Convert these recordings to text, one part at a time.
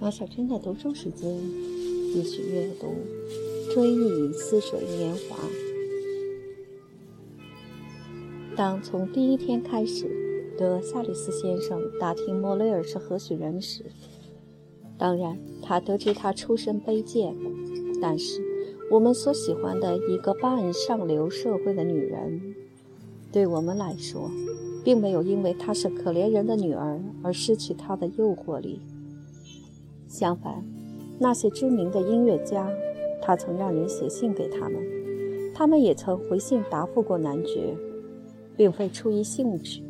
马小珍的读书时间，继续阅读《追忆似水年华》。当从第一天开始，德夏里斯先生打听莫雷尔是何许人时，当然他得知他出身卑贱，但是我们所喜欢的一个半上流社会的女人，对我们来说，并没有因为她是可怜人的女儿而失去她的诱惑力。相反，那些知名的音乐家，他曾让人写信给他们，他们也曾回信答复过男爵，并非出于兴趣。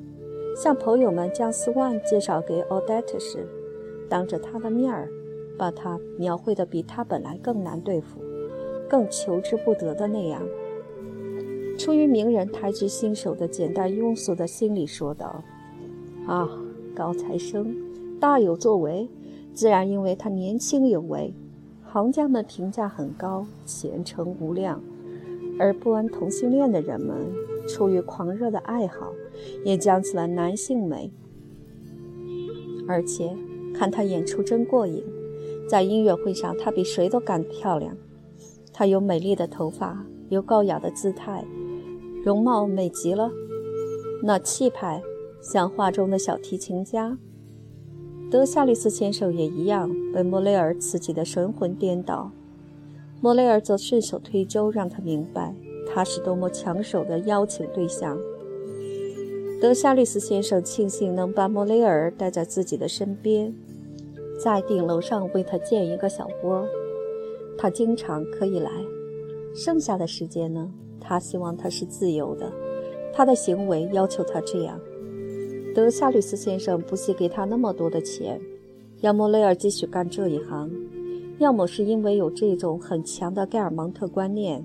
向朋友们将斯万介绍给奥黛特时，当着他的面儿，把他描绘的比他本来更难对付、更求之不得的那样。出于名人抬举新手的简单庸俗的心理说道：“啊，高材生，大有作为。”自然，因为他年轻有为，行家们评价很高，前程无量；而不安同性恋的人们，出于狂热的爱好，也讲起了男性美。而且，看他演出真过瘾。在音乐会上，他比谁都敢漂亮。他有美丽的头发，有高雅的姿态，容貌美极了。那气派，像画中的小提琴家。德夏利斯先生也一样被莫雷尔刺激得神魂颠倒，莫雷尔则顺手推舟，让他明白他是多么抢手的邀请对象。德夏利斯先生庆幸能把莫雷尔带在自己的身边，在顶楼上为他建一个小窝，他经常可以来。剩下的时间呢，他希望他是自由的，他的行为要求他这样。德夏吕斯先生不惜给他那么多的钱，要莫雷尔继续干这一行，要么是因为有这种很强的盖尔蒙特观念：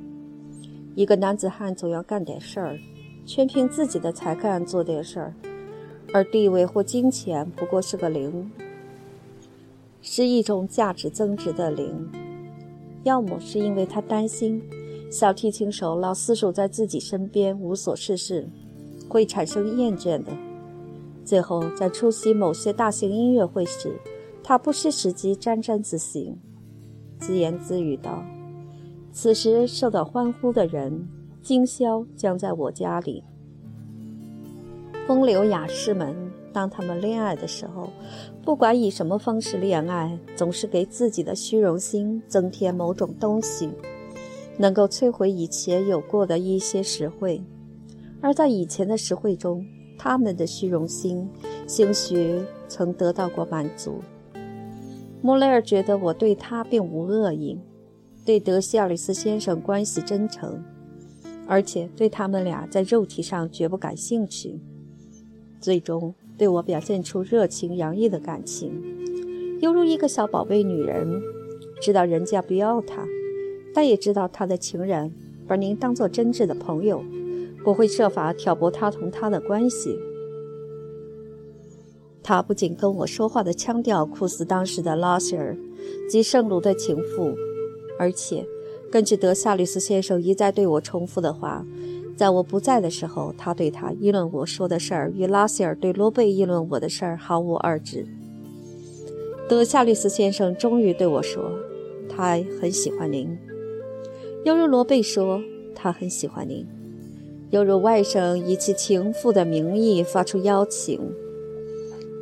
一个男子汉总要干点事儿，全凭自己的才干做点事儿，而地位或金钱不过是个零，是一种价值增值的零；要么是因为他担心小提琴手老死守在自己身边无所事事，会产生厌倦的。最后，在出席某些大型音乐会时，他不失时机沾沾自喜，自言自语道：“此时受到欢呼的人，今宵将在我家里。”风流雅士们，当他们恋爱的时候，不管以什么方式恋爱，总是给自己的虚荣心增添某种东西，能够摧毁以前有过的一些实惠，而在以前的实惠中。他们的虚荣心，兴许曾得到过满足。莫雷尔觉得我对他并无恶意，对德西奥里斯先生关系真诚，而且对他们俩在肉体上绝不感兴趣。最终对我表现出热情洋溢的感情，犹如一个小宝贝女人，知道人家不要她，但也知道他的情人把您当做真挚的朋友。我会设法挑拨他同他的关系。他不仅跟我说话的腔调酷似当时的拉塞尔及圣卢的情妇，而且根据德夏利斯先生一再对我重复的话，在我不在的时候，他对他议论我说的事儿，与拉塞尔对罗贝议论我的事儿毫无二致。德夏利斯先生终于对我说：“他很喜欢您。”犹如罗贝说：“他很喜欢您。”犹如外甥以其情妇的名义发出邀请，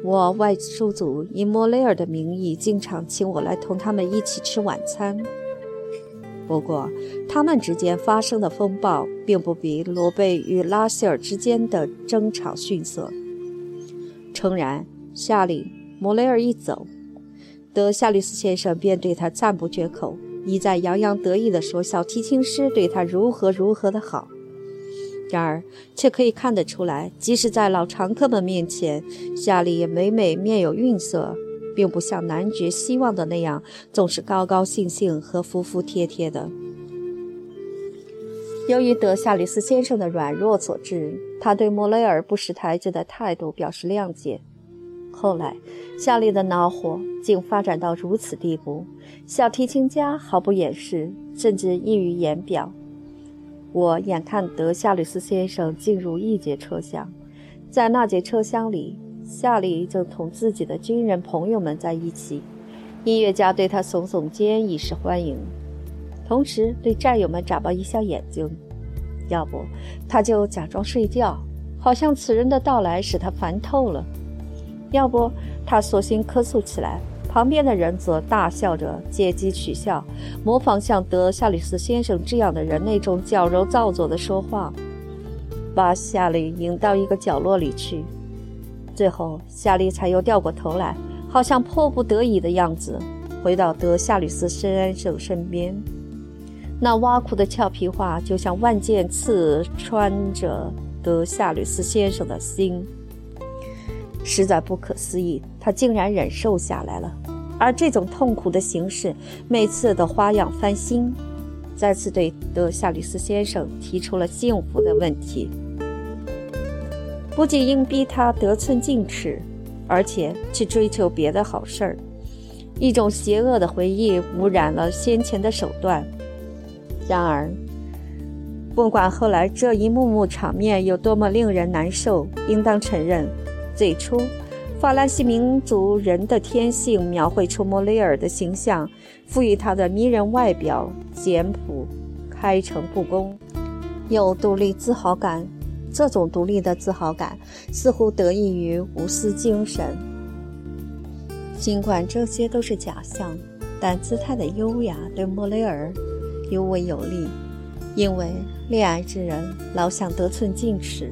我外叔祖以莫雷尔的名义经常请我来同他们一起吃晚餐。不过，他们之间发生的风暴并不比罗贝与拉希尔之间的争吵逊色。诚然，夏里莫雷尔一走，德夏利斯先生便对他赞不绝口，一再洋洋得意地说小提琴师对他如何如何的好。然而，却可以看得出来，即使在老常客们面前，夏利也每每面有愠色，并不像男爵希望的那样，总是高高兴兴和服服帖帖的。由于德夏里斯先生的软弱所致，他对莫雷尔不识抬举的态度表示谅解。后来，夏利的恼火竟发展到如此地步，小提琴家毫不掩饰，甚至溢于言表。我眼看德夏吕斯先生进入一节车厢，在那节车厢里，夏利正同自己的军人朋友们在一起，音乐家对他耸耸肩以示欢迎，同时对战友们眨巴一下眼睛。要不，他就假装睡觉，好像此人的到来使他烦透了；要不，他索性咳嗽起来，旁边的人则大笑着借机取笑，模仿像德夏里斯先生这样的人那种矫揉造作的说话，把夏利引到一个角落里去。最后，夏利才又掉过头来，好像迫不得已的样子，回到德夏里斯先生身边。那挖苦的俏皮话，就像万箭刺穿着德夏里斯先生的心，实在不可思议，他竟然忍受下来了。而这种痛苦的形式，每次都花样翻新，再次对德夏里斯先生提出了幸福的问题，不仅硬逼他得寸进尺，而且去追求别的好事儿。一种邪恶的回忆污染了先前的手段。然而，不管后来这一幕幕场面有多么令人难受，应当承认，最初法兰西民族人的天性描绘出莫雷尔的形象，赋予他的迷人外表简朴、开诚布公，有独立自豪感。这种独立的自豪感似乎得益于无私精神。尽管这些都是假象，但姿态的优雅对莫雷尔。尤为有利，因为恋爱之人老想得寸进尺，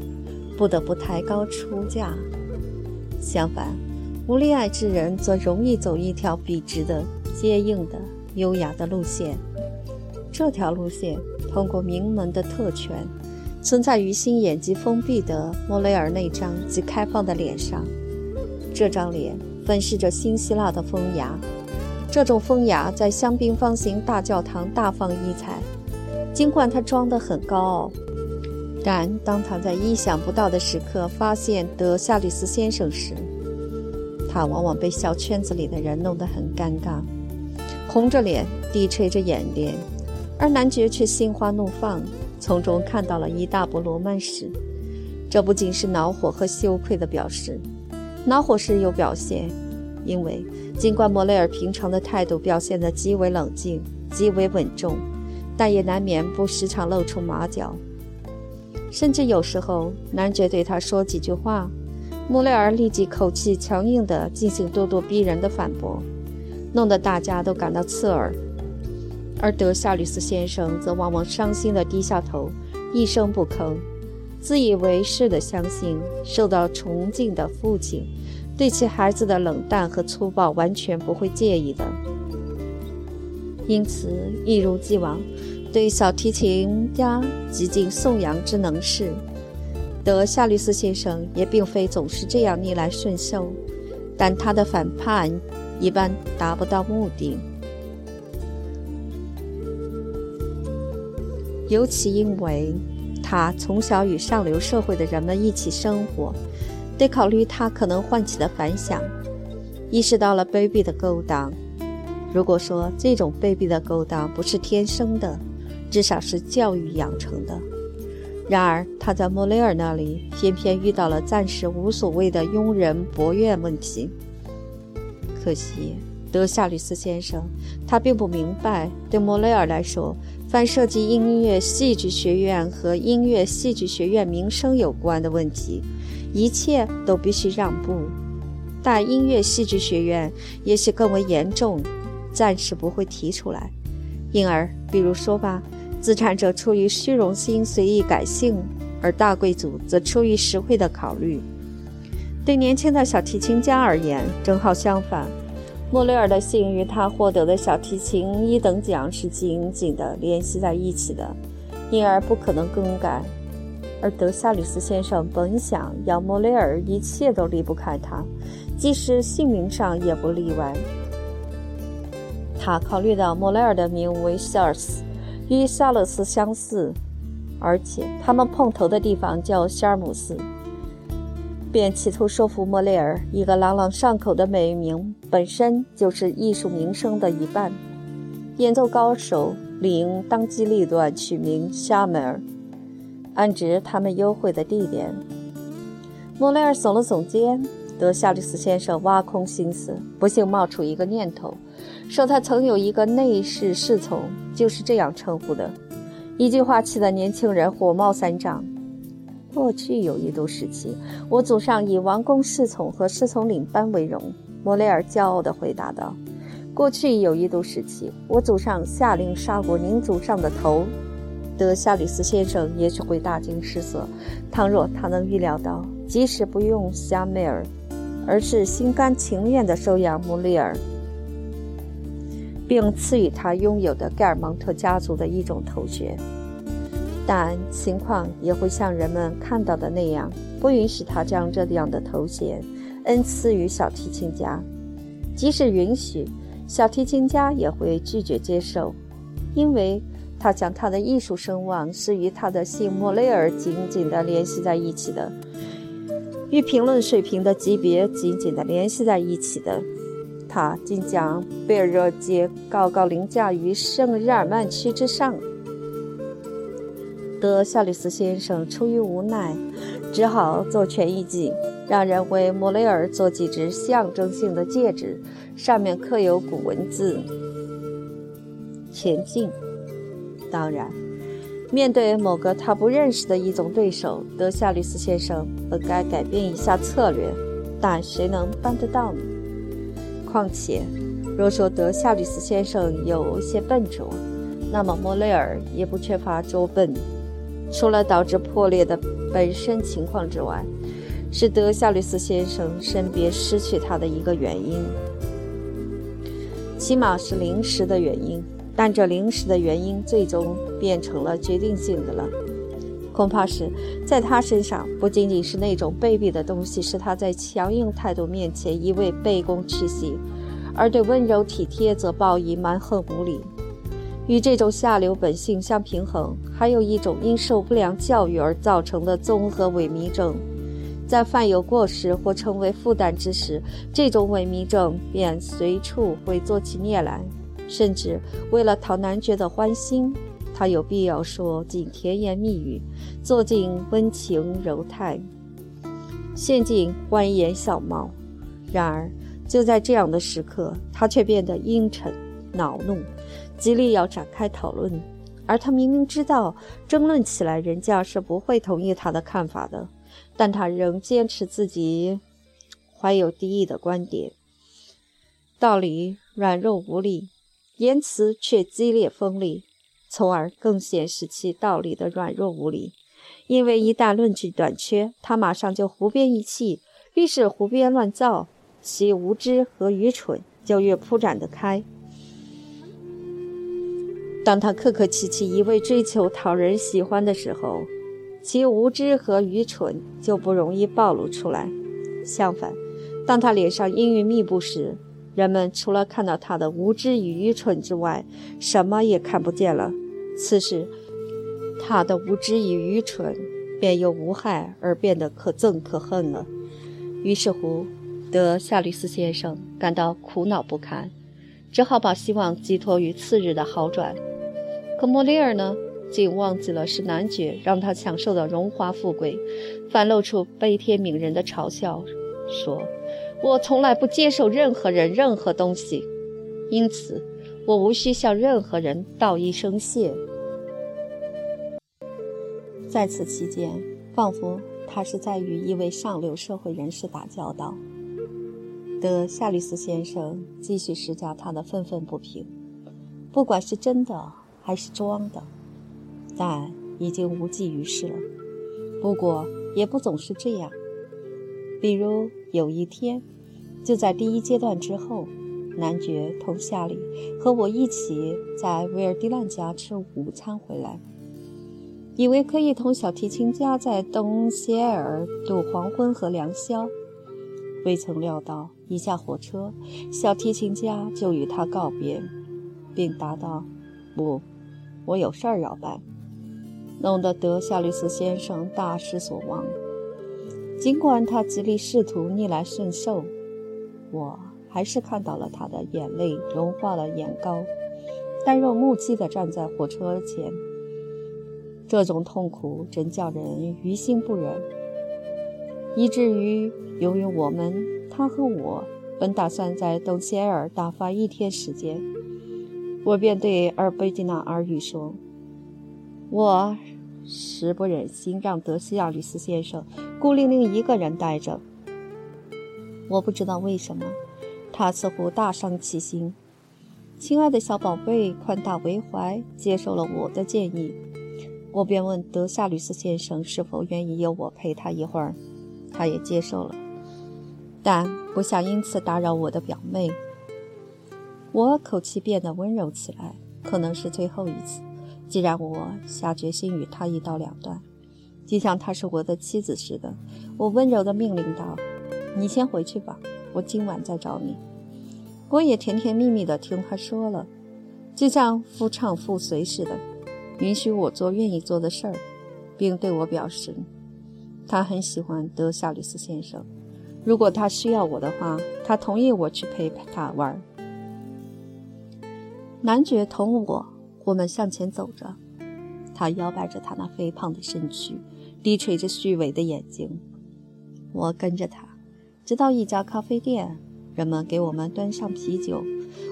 不得不抬高出价；相反，无恋爱之人则容易走一条笔直的、坚硬的、优雅的路线。这条路线通过名门的特权，存在于心眼极封闭的莫雷尔那张极开放的脸上。这张脸粉饰着新希腊的风雅。这种风雅在香槟方形大教堂大放异彩。尽管他装得很高傲，但当他在意想不到的时刻发现德夏里斯先生时，他往往被小圈子里的人弄得很尴尬，红着脸，低垂着眼帘，而男爵却心花怒放，从中看到了一大波罗曼史。这不仅是恼火和羞愧的表示，恼火时有表现。因为尽管莫雷尔平常的态度表现得极为冷静、极为稳重，但也难免不时常露出马脚。甚至有时候，男爵对他说几句话，穆雷尔立即口气强硬地进行咄咄逼人的反驳，弄得大家都感到刺耳。而德夏吕斯先生则往往伤心地低下头，一声不吭，自以为是地相信受到崇敬的父亲。对其孩子的冷淡和粗暴完全不会介意的，因此一如既往，对小提琴家极尽颂扬之能事。德夏律斯先生也并非总是这样逆来顺受，但他的反叛一般达不到目的，尤其因为他从小与上流社会的人们一起生活。得考虑他可能唤起的反响，意识到了卑鄙的勾当。如果说这种卑鄙的勾当不是天生的，至少是教育养成的。然而他在莫雷尔那里偏偏遇到了暂时无所谓的庸人博怨问题。可惜德夏吕斯先生，他并不明白，对莫雷尔来说，凡涉及音乐戏剧学院和音乐戏剧学院名声有关的问题。一切都必须让步，但音乐戏剧学院也许更为严重，暂时不会提出来。因而，比如说吧，资产者出于虚荣心随意改姓，而大贵族则出于实惠的考虑。对年轻的小提琴家而言，正好相反。莫雷尔的姓与他获得的小提琴一等奖是紧紧地联系在一起的，因而不可能更改。而德夏吕斯先生本想要莫雷尔一切都离不开他，即使姓名上也不例外。他考虑到莫雷尔的名为 sars，与夏勒斯相似，而且他们碰头的地方叫希尔姆斯，便企图说服莫雷尔，一个朗朗上口的美名本身就是艺术名声的一半。演奏高手理应当机立断取名夏梅尔。安置他们幽会的地点。莫雷尔耸了耸肩，德夏利斯先生挖空心思，不幸冒出一个念头，说他曾有一个内侍侍从，就是这样称呼的。一句话气得年轻人火冒三丈。过去有一度时期，我祖上以王公侍从和侍从领班为荣。莫雷尔骄傲地回答道：“过去有一度时期，我祖上下令杀过您祖上的头。”德夏里斯先生也许会大惊失色，倘若他能预料到，即使不用夏梅尔，而是心甘情愿地收养穆利尔，并赐予他拥有的盖尔蒙特家族的一种头衔。但情况也会像人们看到的那样，不允许他将这样的头衔恩赐于小提琴家。即使允许，小提琴家也会拒绝接受，因为他将他的艺术声望是与他的姓莫雷尔紧紧地联系在一起的，与评论水平的级别紧紧地联系在一起的。他竟将贝尔热街高高凌驾于圣日耳曼区之上。德夏吕斯先生出于无奈，只好做权宜计，让人为莫雷尔做几只象征性的戒指，上面刻有古文字“前进”。当然，面对某个他不认识的一种对手，德夏吕斯先生本该改变一下策略，但谁能办得到呢？况且，若说德夏吕斯先生有些笨拙，那么莫雷尔也不缺乏拙笨。除了导致破裂的本身情况之外，是德夏吕斯先生身边失去他的一个原因，起码是临时的原因。但这临时的原因最终变成了决定性的了。恐怕是在他身上，不仅仅是那种卑鄙的东西使他在强硬态度面前一味卑躬屈膝，而对温柔体贴则报以蛮横无理。与这种下流本性相平衡，还有一种因受不良教育而造成的综合萎靡症。在犯有过失或成为负担之时，这种萎靡症便随处会作起孽来。甚至为了讨男爵的欢心，他有必要说尽甜言蜜语，做尽温情柔态，陷尽欢颜笑貌。然而，就在这样的时刻，他却变得阴沉、恼怒。极力要展开讨论，而他明明知道争论起来人家是不会同意他的看法的，但他仍坚持自己怀有敌意的观点。道理软弱无力，言辞却激烈锋利，从而更显示其道理的软弱无力。因为一旦论据短缺，他马上就胡编一气，越是胡编乱造，其无知和愚蠢就越铺展得开。当他客客气气一味追求讨人喜欢的时候，其无知和愚蠢就不容易暴露出来。相反，当他脸上阴云密布时，人们除了看到他的无知与愚蠢之外，什么也看不见了。此时，他的无知与愚蠢便由无害而变得可憎可恨了。于是乎，德夏吕斯先生感到苦恼不堪，只好把希望寄托于次日的好转。可莫雷尔呢，竟忘记了是男爵让他享受的荣华富贵，反露出悲天悯人的嘲笑，说：“我从来不接受任何人任何东西，因此我无需向任何人道一声谢。”在此期间，仿佛他是在与一位上流社会人士打交道。德夏利斯先生继续施加他的愤愤不平，不管是真的。还是装的，但已经无济于事了。不过也不总是这样。比如有一天，就在第一阶段之后，男爵同夏里和我一起在维尔迪兰家吃午餐回来，以为可以同小提琴家在东歇尔度黄昏和良宵，未曾料到一下火车，小提琴家就与他告别，并答道：“不。”我有事儿要办，弄得德夏律斯先生大失所望。尽管他极力试图逆来顺受，我还是看到了他的眼泪融化了眼膏，呆若木鸡地站在火车前。这种痛苦真叫人于心不忍。以至于由于我们，他和我本打算在东西埃尔打发一天时间，我便对尔贝吉娜耳语说：“我实不忍心让德西亚吕斯先生孤零零一个人待着。我不知道为什么，他似乎大伤其心。”亲爱的小宝贝，宽大为怀，接受了我的建议。我便问德夏吕斯先生是否愿意由我陪他一会儿，他也接受了，但不想因此打扰我的表妹。我口气变得温柔起来，可能是最后一次。既然我下决心与他一刀两断，就像他是我的妻子似的，我温柔地命令道：“你先回去吧，我今晚再找你。”我也甜甜蜜蜜地听他说了，就像夫唱妇随似的，允许我做愿意做的事儿，并对我表示，他很喜欢德夏吕斯先生。如果他需要我的话，他同意我去陪他玩。男爵同我，我们向前走着，他摇摆着他那肥胖的身躯，低垂着虚伪的眼睛。我跟着他，直到一家咖啡店。人们给我们端上啤酒，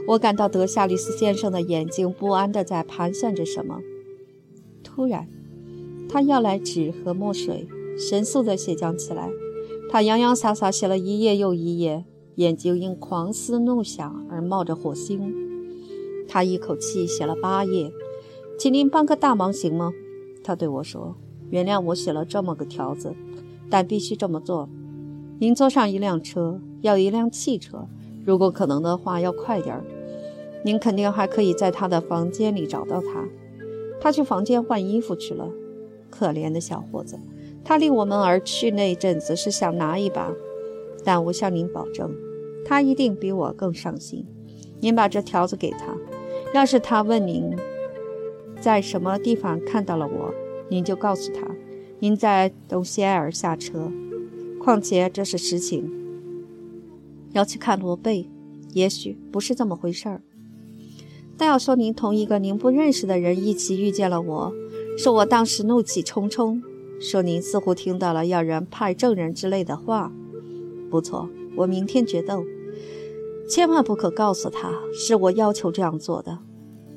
我感到德夏利斯先生的眼睛不安地在盘算着什么。突然，他要来纸和墨水，神速地写将起来。他洋洋洒洒写了一页又一页，眼睛因狂思怒想而冒着火星。他一口气写了八页。请您帮个大忙行吗？他对我说：“原谅我写了这么个条子，但必须这么做。您坐上一辆车。”要一辆汽车，如果可能的话，要快点儿。您肯定还可以在他的房间里找到他。他去房间换衣服去了。可怜的小伙子，他离我们而去那阵子是想拿一把，但我向您保证，他一定比我更伤心。您把这条子给他，要是他问您在什么地方看到了我，您就告诉他，您在东西埃尔下车。况且这是实情。要去看罗贝，也许不是这么回事儿。但要说您同一个您不认识的人一起遇见了我，说我当时怒气冲冲，说您似乎听到了要人派证人之类的话。不错，我明天决斗，千万不可告诉他是我要求这样做的，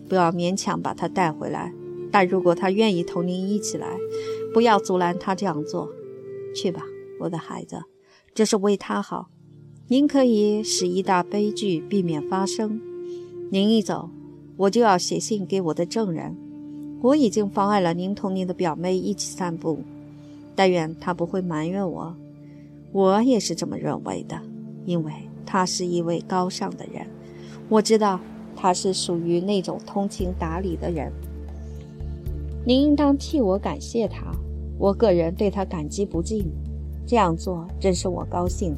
不要勉强把他带回来。但如果他愿意同您一起来，不要阻拦他这样做。去吧，我的孩子，这是为他好。您可以使一大悲剧避免发生。您一走，我就要写信给我的证人。我已经妨碍了您同您的表妹一起散步。但愿他不会埋怨我。我也是这么认为的，因为他是一位高尚的人。我知道他是属于那种通情达理的人。您应当替我感谢他。我个人对他感激不尽。这样做真是我高兴。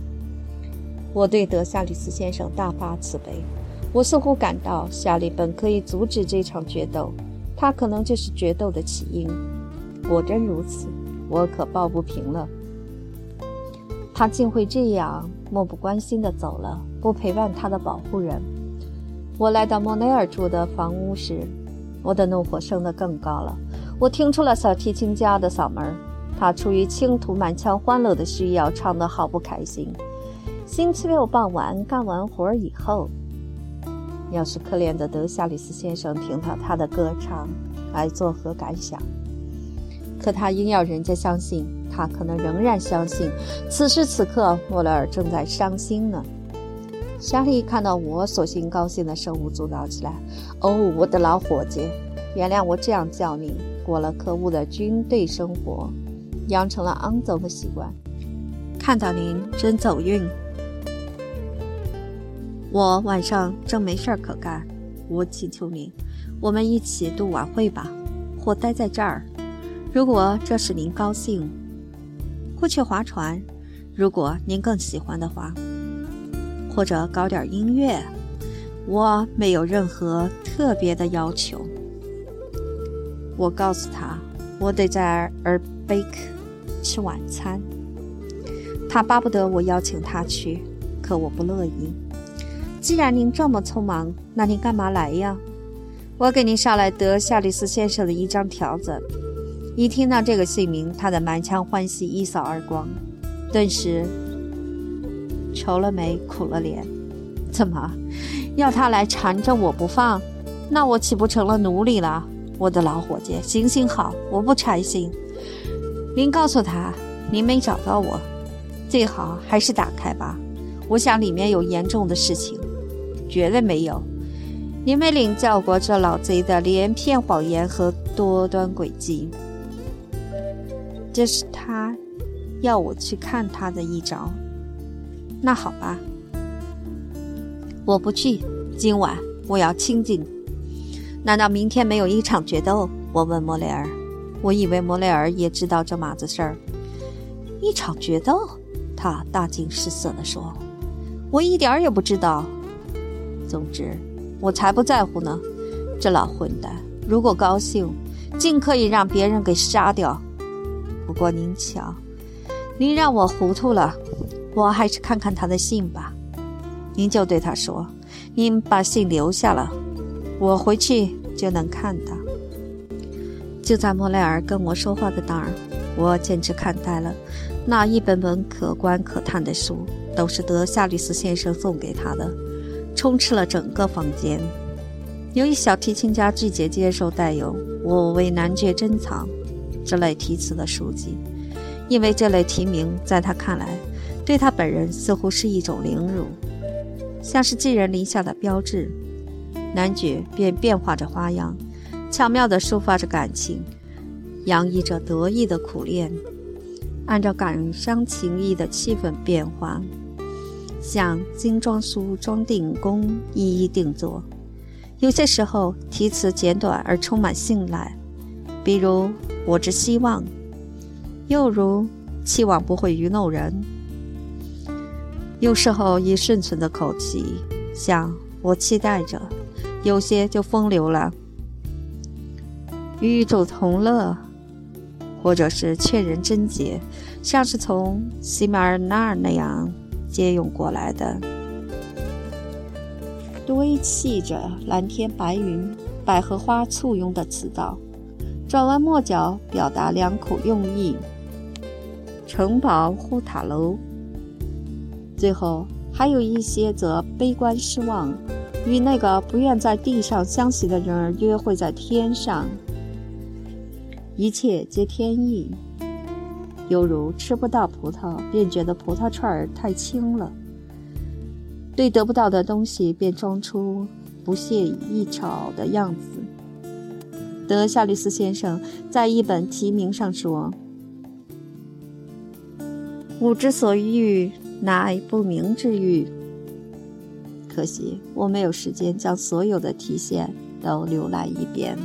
我对德夏里斯先生大发慈悲，我似乎感到夏利本可以阻止这场决斗，他可能就是决斗的起因。果真如此，我可抱不平了。他竟会这样漠不关心地走了，不陪伴他的保护人。我来到莫内尔住的房屋时，我的怒火升得更高了。我听出了小提琴家的嗓门，他出于倾吐满腔欢乐的需要，唱得好不开心。星期六傍晚干完活以后，要是可怜的德夏里斯先生听到他的歌唱，该作何感想？可他硬要人家相信，他可能仍然相信。此时此刻，莫雷尔正在伤心呢。莎莉看到我，索性高兴的手舞足蹈起来。哦，我的老伙计，原谅我这样叫你。过了可恶的军队生活，养成了肮脏的习惯。看到您真走运。我晚上正没事儿可干，我请求您，我们一起度晚会吧，或待在这儿，如果这使您高兴；或去划船，如果您更喜欢的话；或者搞点音乐，我没有任何特别的要求。我告诉他，我得在尔贝克吃晚餐。他巴不得我邀请他去，可我不乐意。既然您这么匆忙，那您干嘛来呀？我给您捎来德夏利斯先生的一张条子。一听到这个姓名，他的满腔欢喜一扫而光。顿时愁了眉苦了脸。怎么，要他来缠着我不放？那我岂不成了奴隶了？我的老伙计，行行好，我不拆信。您告诉他，您没找到我，最好还是打开吧。我想里面有严重的事情。绝对没有，您没领教过这老贼的连篇谎言和多端诡计。这是他要我去看他的一招。那好吧，我不去。今晚我要清静。难道明天没有一场决斗？我问莫雷尔。我以为莫雷尔也知道这码子事儿。一场决斗？他大惊失色地说：“我一点儿也不知道。”总之，我才不在乎呢。这老混蛋，如果高兴，尽可以让别人给杀掉。不过您瞧，您让我糊涂了。我还是看看他的信吧。您就对他说，您把信留下了，我回去就能看到。就在莫雷尔跟我说话的当儿，我简直看呆了。那一本本可观可叹的书，都是德夏利斯先生送给他的。充斥了整个房间。由于小提琴家拒绝接受带有“我为男爵珍藏”这类题词的书籍，因为这类题名在他看来，对他本人似乎是一种凌辱，像是寄人篱下的标志。男爵便变化着花样，巧妙地抒发着感情，洋溢着得意的苦恋，按照感伤情谊的气氛变化。像精装书装订工一一定做，有些时候题词简短而充满信赖，比如“我只希望”，又如“期望不会愚弄人”。有时候以顺存的口气，像“我期待着”，有些就风流了，“与宇宙同乐”，或者是劝人贞洁，像是从西马尔纳那样。借用过来的，堆砌着蓝天白云、百合花簇拥的词藻，转弯抹角表达良苦用意。城堡护塔楼，最后还有一些则悲观失望，与那个不愿在地上相携的人儿约会在天上，一切皆天意。犹如吃不到葡萄，便觉得葡萄串儿太轻了；对得不到的东西，便装出不屑一吵的样子。德夏利斯先生在一本题名上说：“吾之所欲，乃不明之欲。”可惜我没有时间将所有的题线都浏览一遍。